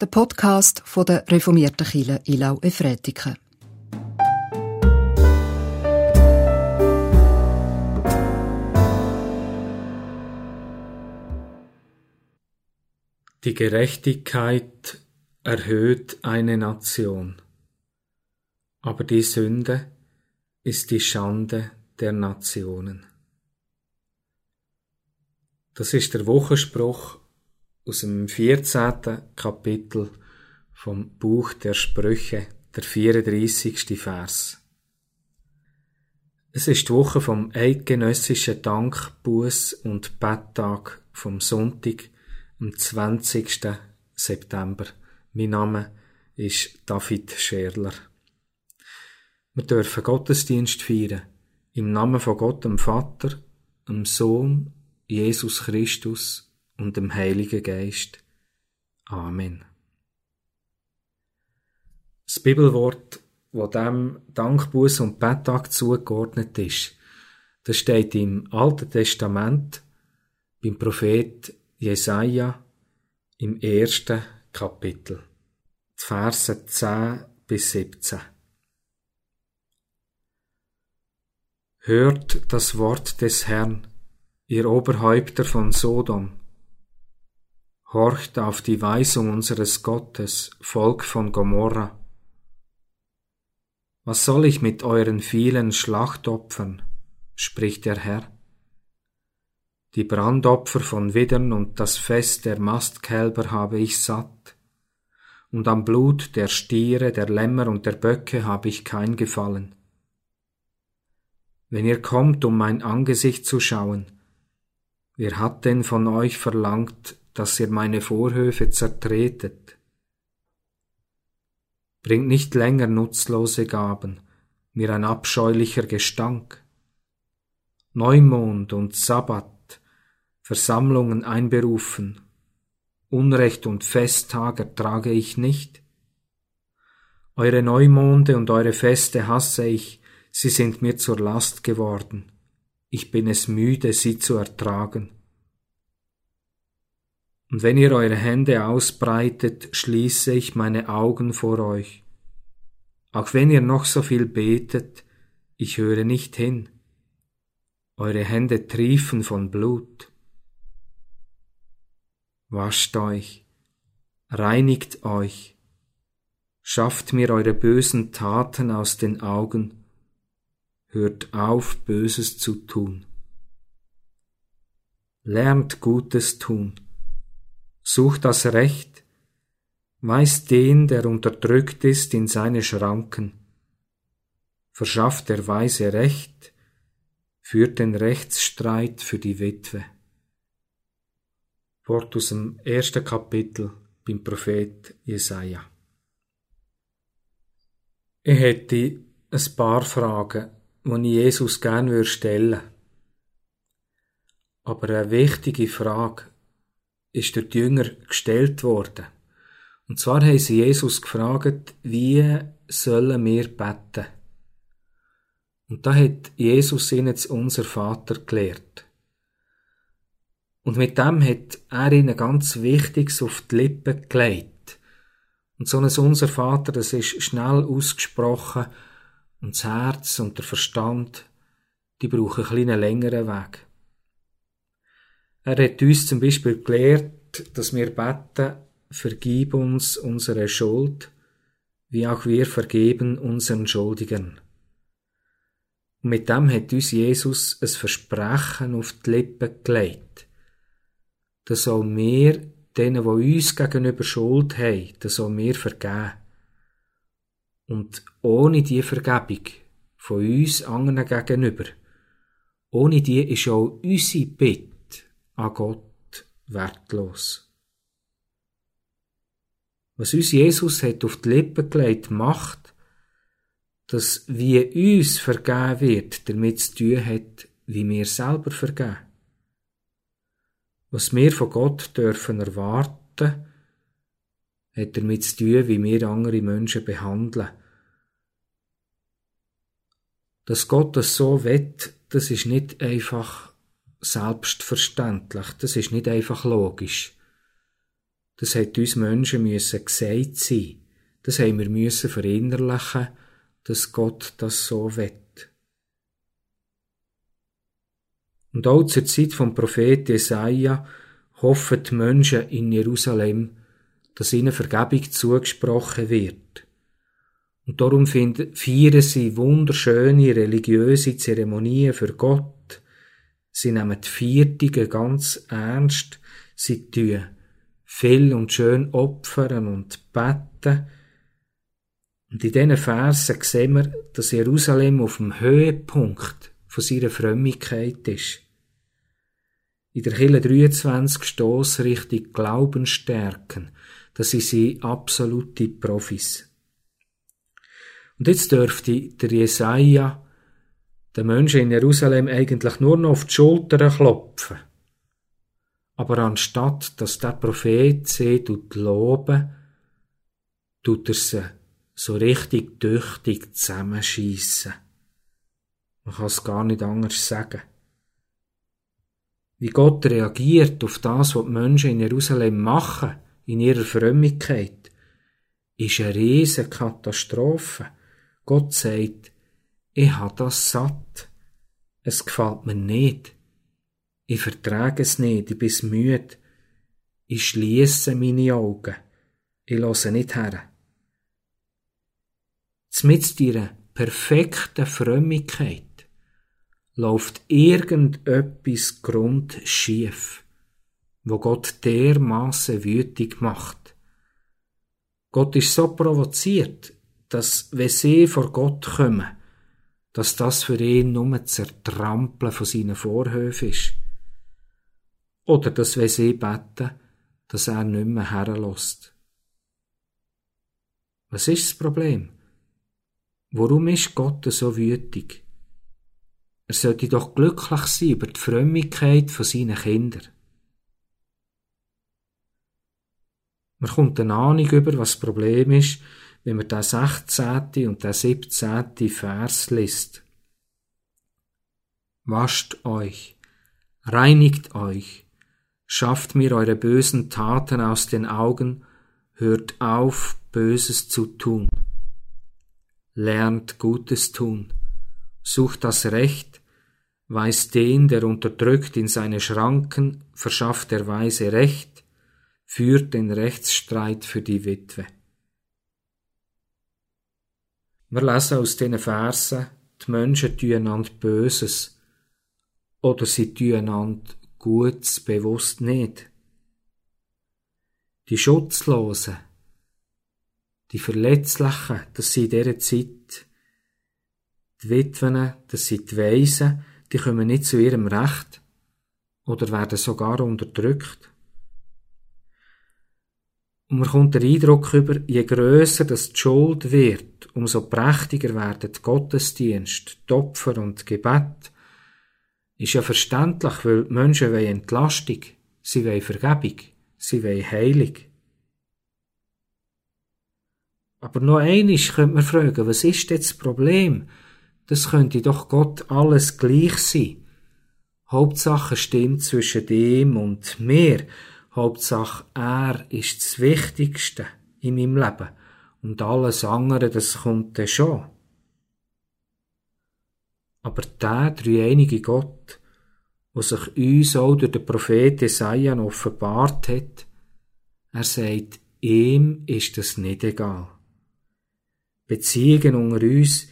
der Podcast von der reformierten Kirche Ilau Efretiken. Die Gerechtigkeit erhöht eine Nation, aber die Sünde ist die Schande der Nationen. Das ist der Wochenspruch aus dem 14. Kapitel vom Buch der Sprüche, der 34. Vers. Es ist die Woche vom eidgenössischen Dankbuß und Betttag vom Sonntag, am 20. September. Mein Name ist David Scherler. Wir dürfen Gottesdienst feiern. Im Namen von Gott, dem Vater, dem Sohn, Jesus Christus und dem Heiligen Geist. Amen. Das Bibelwort, wo dem Dankbuß und Betttag zugeordnet ist, das steht im Alten Testament beim Prophet Jesaja im ersten Kapitel, die Verse 10 bis 17. Hört das Wort des Herrn, ihr Oberhäupter von Sodom. Horcht auf die Weisung unseres Gottes, Volk von Gomorra. Was soll ich mit euren vielen Schlachtopfern, spricht der Herr die Brandopfer von Widdern und das Fest der Mastkälber habe ich satt, und am Blut der Stiere, der Lämmer und der Böcke habe ich kein Gefallen. Wenn ihr kommt, um mein Angesicht zu schauen, wer hat denn von euch verlangt, dass ihr meine Vorhöfe zertretet? Bringt nicht länger nutzlose Gaben, mir ein abscheulicher Gestank. Neumond und Sabbat Versammlungen einberufen. Unrecht und Festtag ertrage ich nicht. Eure Neumonde und eure Feste hasse ich, sie sind mir zur Last geworden. Ich bin es müde, sie zu ertragen. Und wenn ihr eure Hände ausbreitet, schließe ich meine Augen vor euch. Auch wenn ihr noch so viel betet, ich höre nicht hin. Eure Hände triefen von Blut wascht euch, reinigt euch, schafft mir eure bösen Taten aus den Augen, hört auf, Böses zu tun. Lernt Gutes tun, sucht das Recht, weist den, der unterdrückt ist, in seine Schranken, verschafft der Weise Recht, führt den Rechtsstreit für die Witwe. Wort aus dem ersten Kapitel beim Prophet Jesaja. Ich hätte ein paar Fragen, die ich Jesus gerne stellen würde. Aber eine wichtige Frage ist durch die Jünger gestellt worden. Und zwar haben sie Jesus gefragt, wie sollen wir beten? Und da hat Jesus ihnen jetzt unser Vater gelehrt. Und mit dem hat er ihnen ganz Wichtiges auf die Lippen gelegt. Und so ein Unser Vater, das ist schnell ausgesprochen und das Herz und der Verstand, die brauchen einen kleinen längeren Weg. Er hat uns zum Beispiel gelehrt, dass wir beten, vergib uns unsere Schuld, wie auch wir vergeben unseren Schuldigen. Und mit dem hat uns Jesus ein Versprechen auf die Lippen gelegt dann soll wir denen, die uns gegenüber Schuld haben, dann soll wir vergeben. Und ohne die Vergebung von uns anderen gegenüber, ohne die ist auch unsere Bitte an Gott wertlos. Was uns Jesus hat auf die Lippen gelegt, macht, dass wie uns vergeben wird, damit zu tun hat, wie wir selber vergeben. Was wir von Gott dürfen erwarten, hat damit zu tun, wie wir andere Menschen behandeln. Dass Gott das so wett, das ist nicht einfach selbstverständlich, das ist nicht einfach logisch. das hat uns Menschen müssen gesagt sein. Das haben wir müssen verinnerlichen, dass Gott das so wett. Und auch zur Zeit vom Prophet Jesaja hoffen die Menschen in Jerusalem, dass ihnen Vergebung zugesprochen wird. Und darum feiern sie wunderschöne religiöse Zeremonien für Gott. Sie nehmen die Viertige ganz ernst. Sie tun viel und schön opfern und beten. Und in diesen Versen sehen wir, dass Jerusalem auf dem Höhepunkt von seiner Frömmigkeit ist. In der Kille 23 Stoß richtig Glauben stärken, das sind sie absolute Profis. Und jetzt dürfte der Jesaja den Menschen in Jerusalem eigentlich nur noch auf die Schultern klopfen. Aber anstatt, dass der Prophet sie tut loben, tut er sie so richtig tüchtig zusammenschiessen. Man kann es gar nicht anders sagen. Wie Gott reagiert auf das, was die Menschen in Jerusalem machen, in ihrer Frömmigkeit, ist eine riesige Katastrophe. Gott sagt, ich habe das satt. Es gefällt mir nicht. Ich vertrage es nicht, ich bin müde. Ich schließe meine Augen. Ich lasse nicht her. Mit ihrer perfekten Frömmigkeit läuft irgendetwas Grund schief, wo Gott dermaßen wütig macht. Gott ist so provoziert, dass, wenn sie vor Gott kommen, dass das für ihn nur Zertrampeln von seinen Vorhöfen ist. Oder dass, wenn sie beten, dass er nicht mehr herlässt. Was ist das Problem? Warum ist Gott so wütig? Er sollte doch glücklich sein über die Frömmigkeit von seinen Kindern. Man kommt eine Ahnung über, was das Problem ist, wenn man den 16. und den 17. Vers liest. Wascht euch, reinigt euch, schafft mir eure bösen Taten aus den Augen, hört auf, Böses zu tun. Lernt Gutes tun, sucht das Recht, weist den, der unterdrückt, in seine Schranken, verschafft der Weise Recht, führt den Rechtsstreit für die Witwe. Wir lesen aus diesen Versen, die Menschen tun einander Böses oder sie tun einander Gutes bewusst nicht. Die Schutzlosen, die Verletzlichen, das sind in dieser Zeit die Witwen, das sind die Weisen, die kommen nicht zu ihrem Recht oder werden sogar unterdrückt. Und man kommt der Eindruck über, je grösser das die Schuld wird, umso prächtiger werden die Gottesdienst, die Opfer und Gebet. Ist ja verständlich, weil die Menschen wollen Entlastung, sie wollen Vergebung, sie wollen Heilung. Aber noch einiges könnte man fragen, was ist jetzt das Problem? Das könnte doch Gott alles gleich sein. Hauptsache stimmt zwischen dem und mir Hauptsache, er ist das Wichtigste in meinem Leben. Und alles andere, das kommt dann schon. Aber der dreieinige Gott, der sich uns auch durch den Prophet Jesaja offenbart hat, er sagt, ihm ist das nicht egal. Beziehungen unter uns,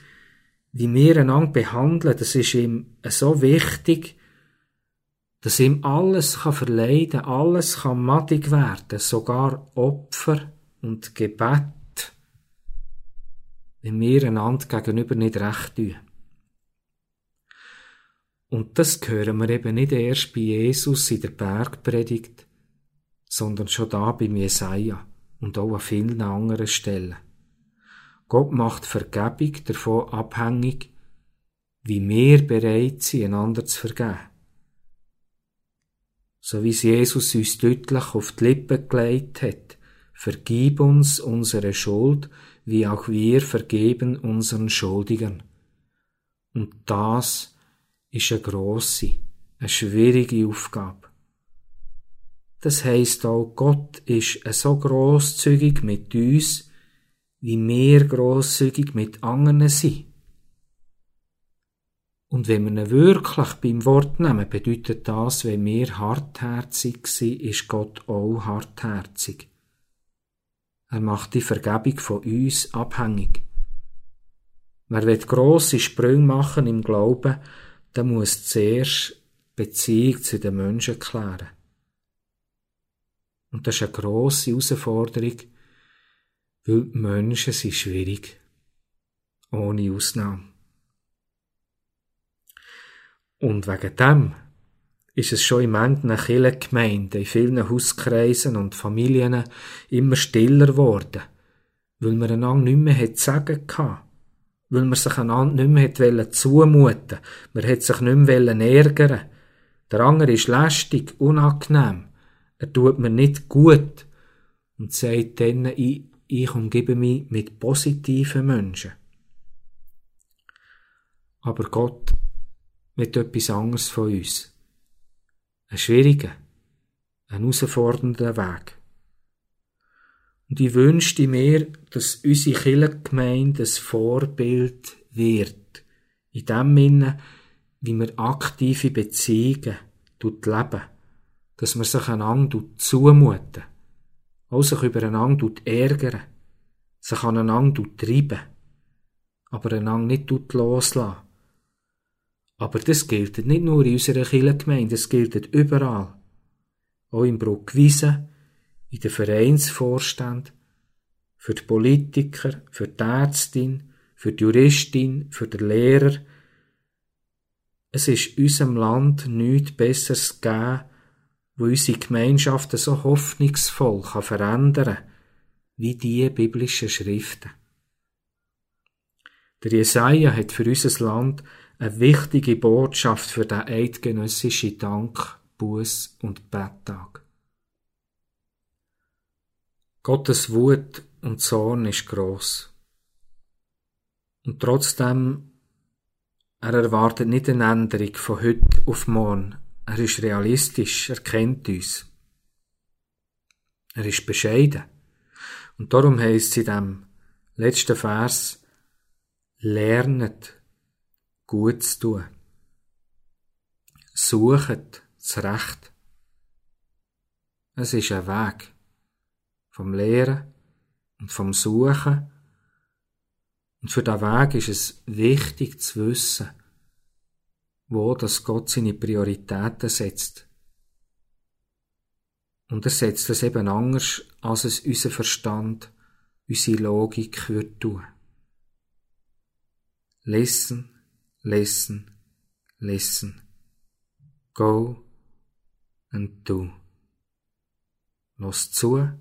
wie wir einander behandeln, das ist ihm so wichtig, dass ihm alles kann verleiden, alles kann madig werden, sogar Opfer und Gebet, wenn wir einander gegenüber nicht recht tun. Und das hören wir eben nicht erst bei Jesus in der Bergpredigt, sondern schon da beim Jesaja und auch an vielen anderen Stellen. Gott macht Vergebung davon abhängig, wie wir bereit sind, einander zu vergeben so wie es Jesus uns deutlich auf die Lippen gelegt hat. Vergib uns unsere Schuld, wie auch wir vergeben unseren Schuldigern. Und das ist eine grosse, eine schwierige Aufgabe. das heisst auch, Gott ist so großzügig mit uns, wie wir großzügig mit anderen sind. Und wenn wir ihn wirklich beim Wort nehmen, bedeutet das, wenn wir hartherzig sind, ist Gott auch hartherzig. Er macht die Vergebung von uns abhängig. Wer will grosse Sprünge machen im Glauben, der muss zuerst Beziehung zu den Menschen klären. Und das ist eine grosse Herausforderung, weil die Menschen sind schwierig. Ohne Ausnahme. Und wegen dem ist es schon in manchen Kirchengemeinden, in vielen Hauskreisen und Familien immer stiller geworden, weil man einander nicht mehr zu sagen hatte weil man sich einander nicht mehr zumuten Man hat sich nicht mehr ärgern Der andere ist lästig, unangenehm. Er tut mir nicht gut. Und sagt dann, ich, ich umgebe mich mit positiven Menschen. Aber Gott mit etwas anderes von uns. Ein schwieriger, ein herausfordernder Weg. Und ich wünschte mir, dass unsere Kirchengemeinde ein Vorbild wird. In dem Sinne, wie wir aktive Beziehungen leben. Dass wir sich einander zumuten. Auch sich übereinander ärgern. Sich aneinander treiben. Aber einander nicht loslassen. Aber das gilt nicht nur in unserer Kirchengemeinde, das gilt überall. Auch im Bruckwiesen, in den Vereinsvorstand, für die Politiker, für die Ärztin, für die Juristin, für den Lehrer. Es ist unserem Land nichts Besseres gegeben, wo unsere Gemeinschaft so hoffnungsvoll kann verändern wie die biblischen Schriften. Der Jesaja hat für unser Land eine wichtige Botschaft für den eidgenössischen Dank, Buß und Betttag. Gottes Wut und Zorn ist groß. Und trotzdem, er erwartet nicht eine Änderung von heute auf morgen. Er ist realistisch, er kennt uns. Er ist bescheiden. Und darum heißt es in dem letzten Vers, lernet gut zu tun. Suchet das Recht. Es ist ein Weg vom Lehren und vom Suchen. Und für diesen Weg ist es wichtig zu wissen, wo das Gott seine Prioritäten setzt. Und er setzt es eben anders, als es unser Verstand, unsere Logik wird tun. Listen, listen, listen. Go and do. Los zu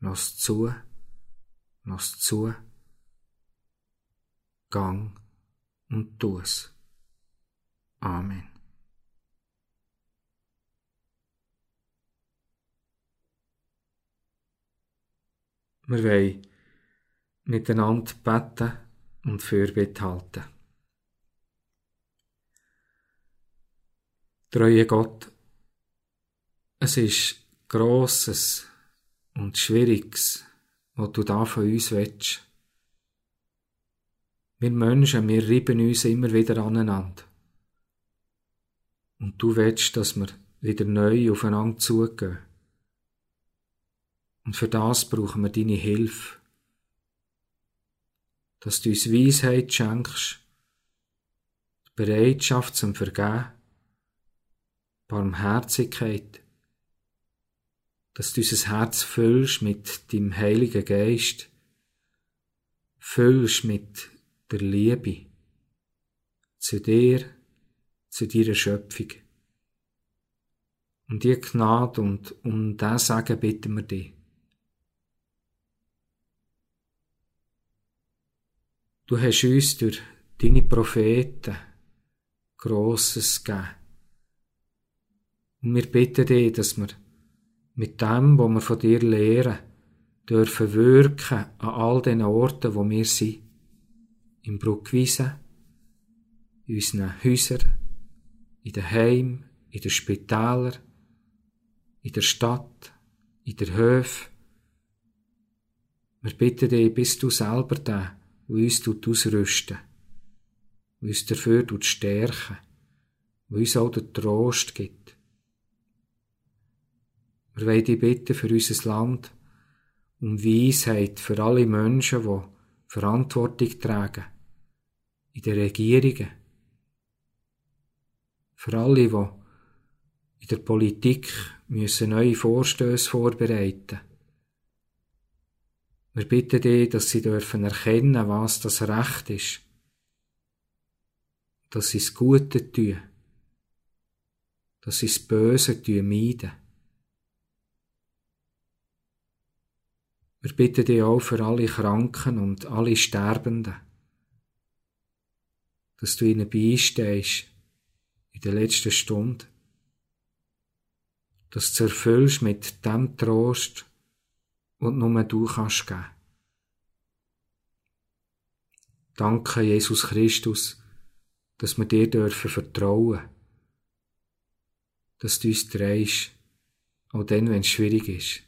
Lass zu, lass zu, gang und tu's. Amen. Wir wollen miteinander beten und Fürbitte halten. Treue Gott, es ist Grosses, und Schwieriges, was du da von uns willst. Wir Menschen, wir reiben uns immer wieder aneinander. Und du willst, dass wir wieder neu aufeinander zugehen. Und für das brauchen wir deine Hilfe. Dass du uns Weisheit schenkst, Bereitschaft zum Vergehen, Barmherzigkeit, dass du unser Herz füllst mit dem Heiligen Geist, füllst mit der Liebe zu dir, zu deiner Schöpfung. Um die Gnade und um das Sagen bitten wir dich. Du hast uns durch deine Propheten Grosses gegeben. Und wir bitten dich, dass wir mit dem, was wir von dir lehren, dürfen wirken an all den Orten, wo wir sind. Im Bruckwiesen, in unseren Häusern, in den Heimen, in den Spitälern, in der Stadt, in der Höfe. Wir bitten dich, bist du selber der, der uns ausrüsten der uns dafür stärken, der uns auch den Trost gibt. Wir wollen dich bitten für unser Land, um Weisheit für alle Menschen, die Verantwortung tragen, in den Regierungen, für alle, die in der Politik müssen neue Vorstöße vorbereiten. Wir bitten dich, dass sie dürfen erkennen, was das Recht ist, dass sie das Gute tun, dass sie das Böse meiden. Wir bitten dich auch für alle Kranken und alle Sterbenden, dass du ihnen beistehst in der letzten Stunde, dass du erfüllst mit dem Trost, und nur du kannst geben. Danke, Jesus Christus, dass wir dir dürfen vertrauen, dass du uns drehst, auch dann, wenn es schwierig ist.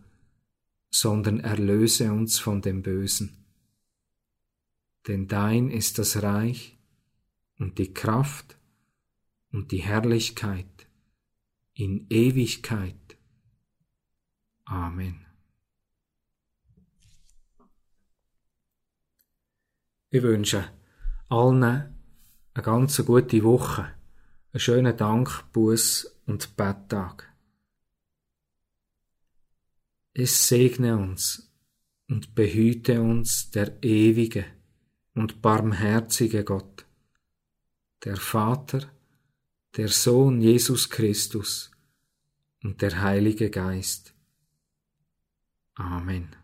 sondern erlöse uns von dem Bösen. Denn dein ist das Reich und die Kraft und die Herrlichkeit in Ewigkeit. Amen. Ich wünsche allen eine ganz gute Woche, einen schönen Dank, Buß und Betttag. Es segne uns und behüte uns der ewige und barmherzige Gott, der Vater, der Sohn Jesus Christus und der Heilige Geist. Amen.